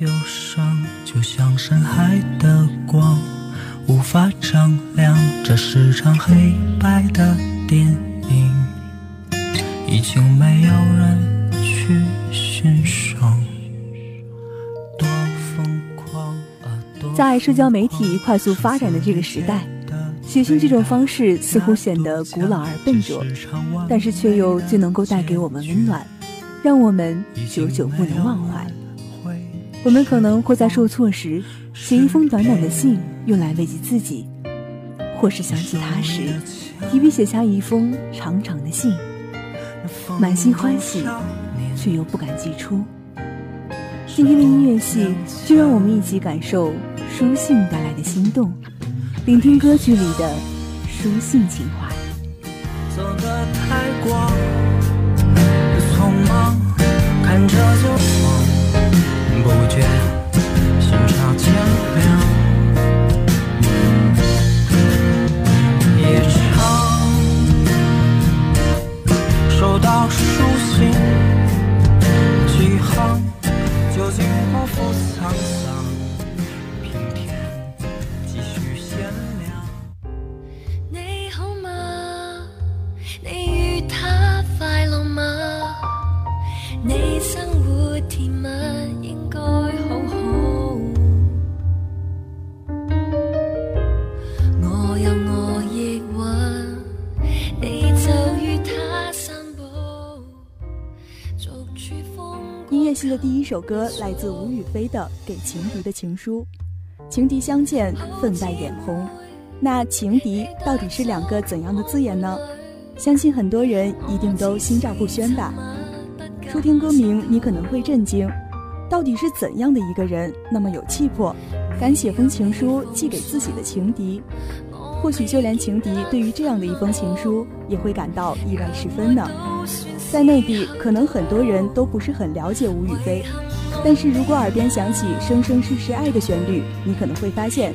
忧伤就像深海的光，无法丈量。这是场黑白的电影，已经没有人去欣赏。多疯狂啊！多在社交媒体快速发展的这个时代，写信这种方式似乎显得古老而笨拙，但是却又最能够带给我们温暖，让我们久久不能忘怀。我们可能会在受挫时写一封短短的信，用来慰藉自己；或是想起他时，提笔写下一封长长的信，满心欢喜，却又不敢寄出。今天的音乐系，就让我们一起感受书信带来的心动，聆听歌曲里的书信情怀。首歌来自吴雨霏的《给情敌的情书》，情敌相见，分外眼红。那情敌到底是两个怎样的字眼呢？相信很多人一定都心照不宣吧。初听歌名，你可能会震惊，到底是怎样的一个人那么有气魄，敢写封情书寄给自己的情敌？或许就连情敌对于这样的一封情书也会感到意外十分呢。在内地，可能很多人都不是很了解吴雨霏，但是如果耳边响起《生生世世爱》的旋律，你可能会发现，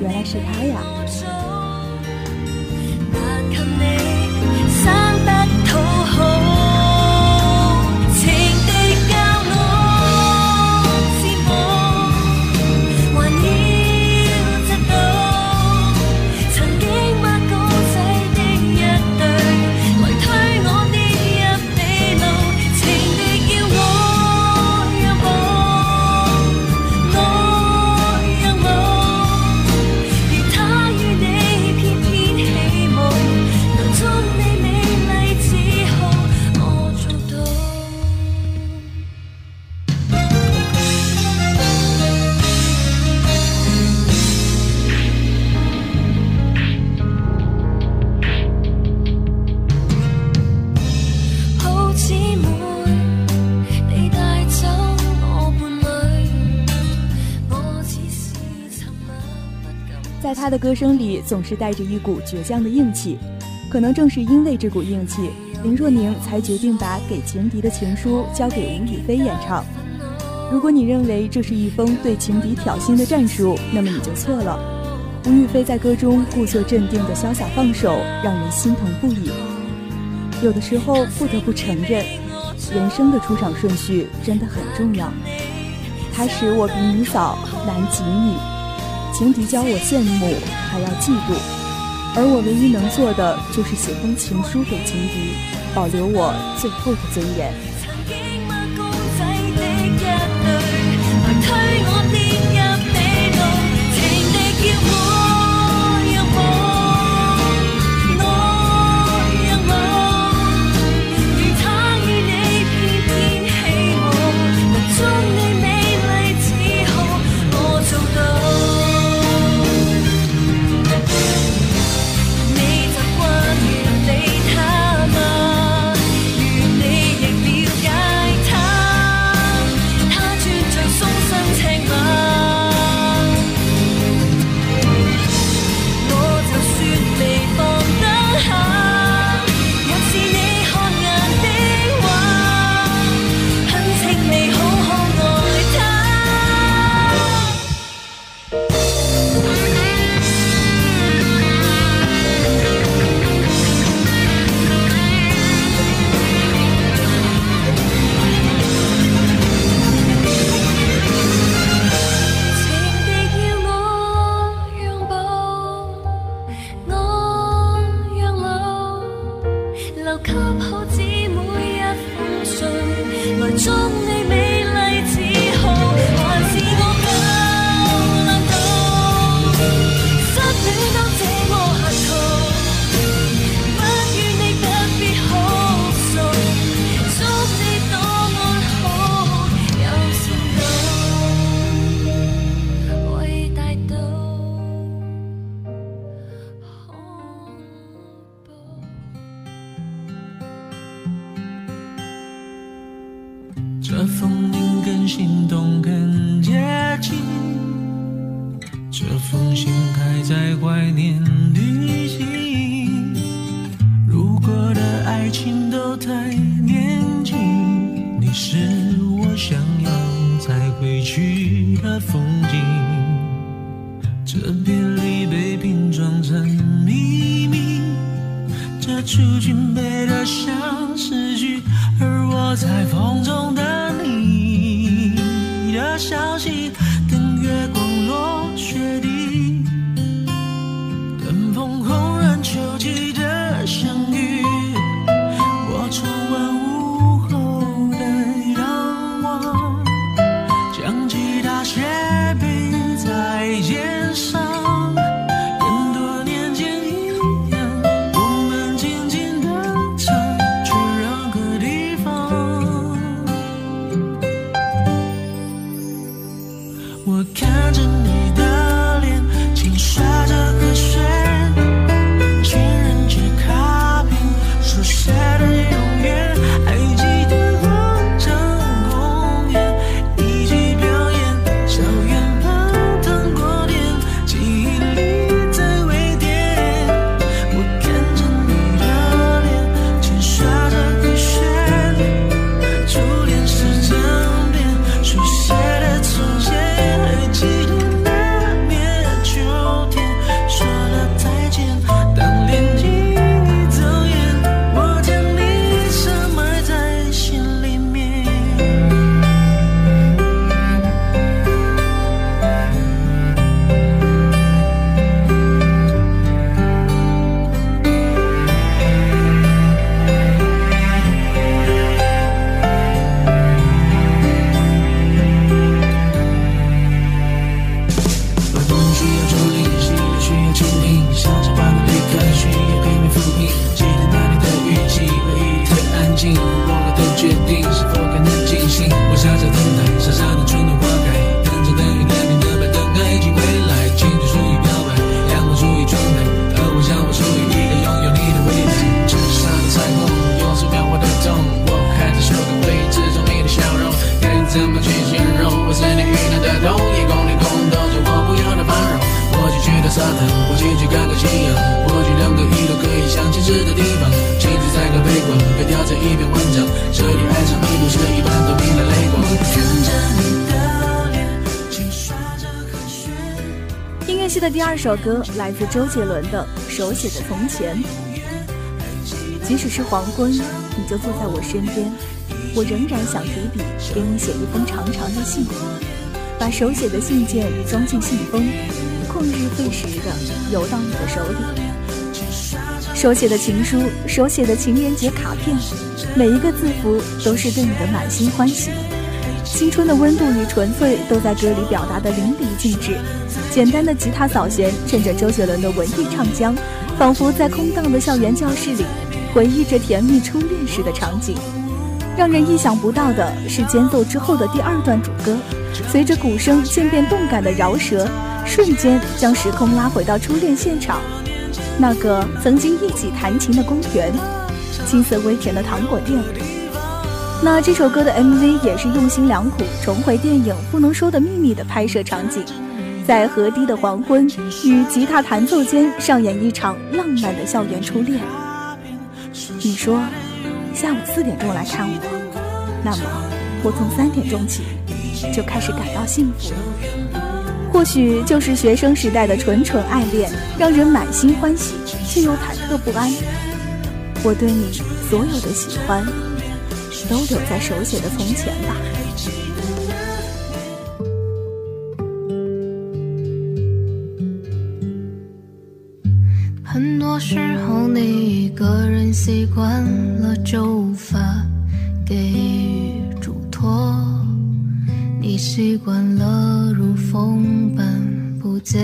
原来是他呀。在他的歌声里，总是带着一股倔强的硬气。可能正是因为这股硬气，林若宁才决定把给情敌的情书交给吴雨霏演唱。如果你认为这是一封对情敌挑衅的战书，那么你就错了。吴雨霏在歌中故作镇定的潇洒放手，让人心疼不已。有的时候不得不承认，人生的出场顺序真的很重要。他使我比你早，难及你。情敌教我羡慕，还要嫉妒，而我唯一能做的就是写封情书给情敌，保留我最后的尊严。他跑。去的风景。这别离被拼装成秘密，这出君背的像诗沙滩，或许去看看夕阳，或许两个一都可以相牵制的地方。情绪在个悲观，别掉在一篇文章。这里爱上你不是一般都明了泪光。看着你的，音乐系的第二首歌来自周杰伦的《手写的从前》。即使是黄昏，你就坐在我身边，我仍然想提笔给你写一封长长的信，把手写的信件装进信封，旷日费时的邮到你的手里。手写的情书，手写的情人节卡片，每一个字符都是对你的满心欢喜。青春的温度与纯粹都在歌里表达的淋漓尽致。简单的吉他扫弦，衬着周杰伦的文艺唱腔，仿佛在空荡的校园教室里，回忆着甜蜜初恋时的场景。让人意想不到的是，间奏之后的第二段主歌，随着鼓声渐变动感的饶舌，瞬间将时空拉回到初恋现场，那个曾经一起弹琴的公园，青涩微甜的糖果店。那这首歌的 MV 也是用心良苦，重回电影《不能说的秘密》的拍摄场景，在河堤的黄昏与吉他弹奏间上演一场浪漫的校园初恋。你说，下午四点钟来看我，那么我从三点钟起就开始感到幸福。或许就是学生时代的纯纯爱恋，让人满心欢喜，却又忐忑不安。我对你所有的喜欢。都留在手写的从前吧。很多时候，你一个人习惯了，给予嘱托。你习惯了如风般不结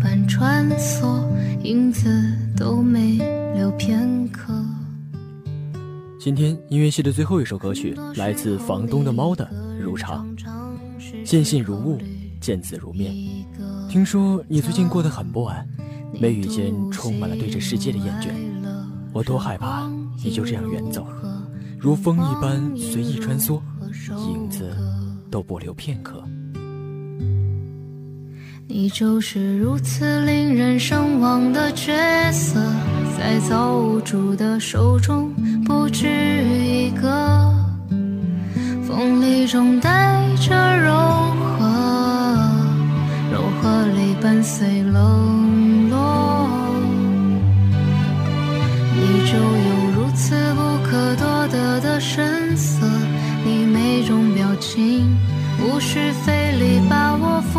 伴穿梭，影子都没留片刻。今天音乐系的最后一首歌曲来自房东的猫的《如常》，见信如雾，见字如面。听说你最近过得很不安，眉宇间充满了对这世界的厌倦。我多害怕你就这样远走，如风一般随意穿梭，影子都不留片刻。你就是如此令人神往的角色，在造物主的手中不止一个，锋利中带着柔和，柔和里伴随冷情无需费力把我俘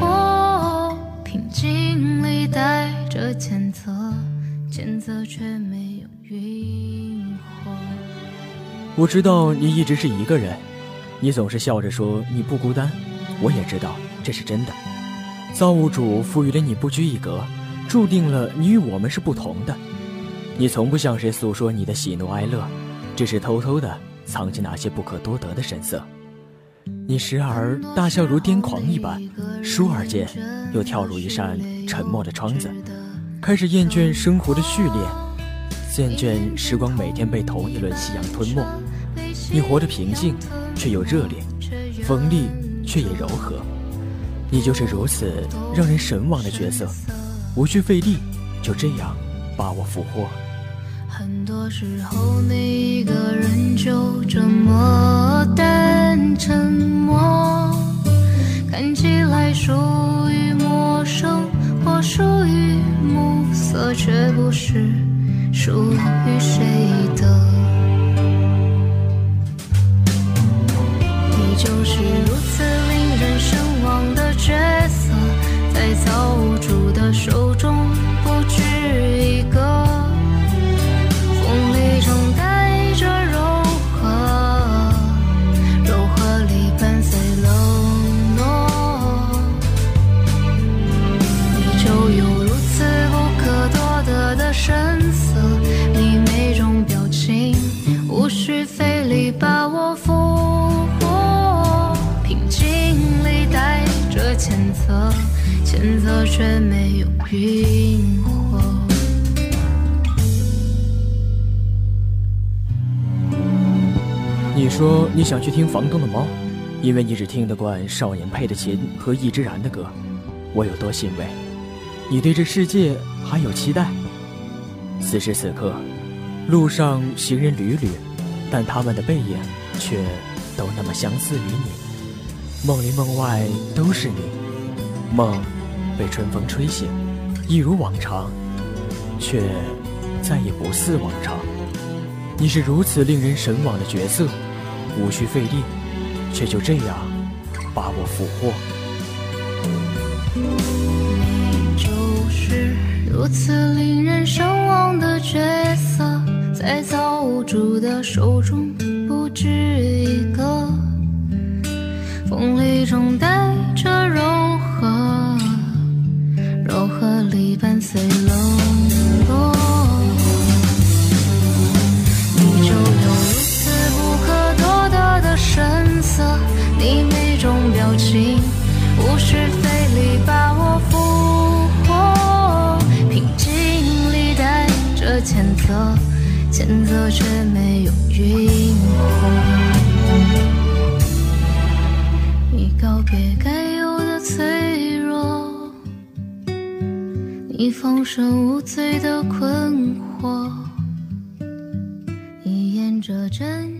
获，平静里带着谴责，谴责却没有晕。我知道你一直是一个人，你总是笑着说你不孤单，我也知道这是真的。造物主赋予了你不拘一格，注定了你与我们是不同的。你从不向谁诉说你的喜怒哀乐，只是偷偷的藏起那些不可多得的神色。你时而大笑如癫狂一般，倏尔间又跳入一扇沉默的窗子，开始厌倦生活的序列，厌倦时光每天被同一轮夕阳吞没。你活得平静，却又热烈；锋利，却也柔和。你就是如此让人神往的角色，无需费力，就这样把我俘获。很多时候，你一个人就这么淡沉默，看起来属于陌生或属于暮色，却不是属于谁的。谴责却没有晕火。你说你想去听房东的猫，因为你只听得惯少年配的琴和易之然的歌。我有多欣慰，你对这世界还有期待。此时此刻，路上行人屡屡，但他们的背影却都那么相似于你。梦里梦外都是你，梦被春风吹醒，一如往常，却再也不似往常。你是如此令人神往的角色，无需费力，却就这样把我俘获。就是如此令人神往的角色，在造物主的手中不止一个，风里中伴随冷落。你就有如此不可多得的神色，你每种表情无需费力把我俘获，平静里带着谴责，谴责却没有晕火。你告别该有的脆弱，你放声无罪的困惑。你沿着真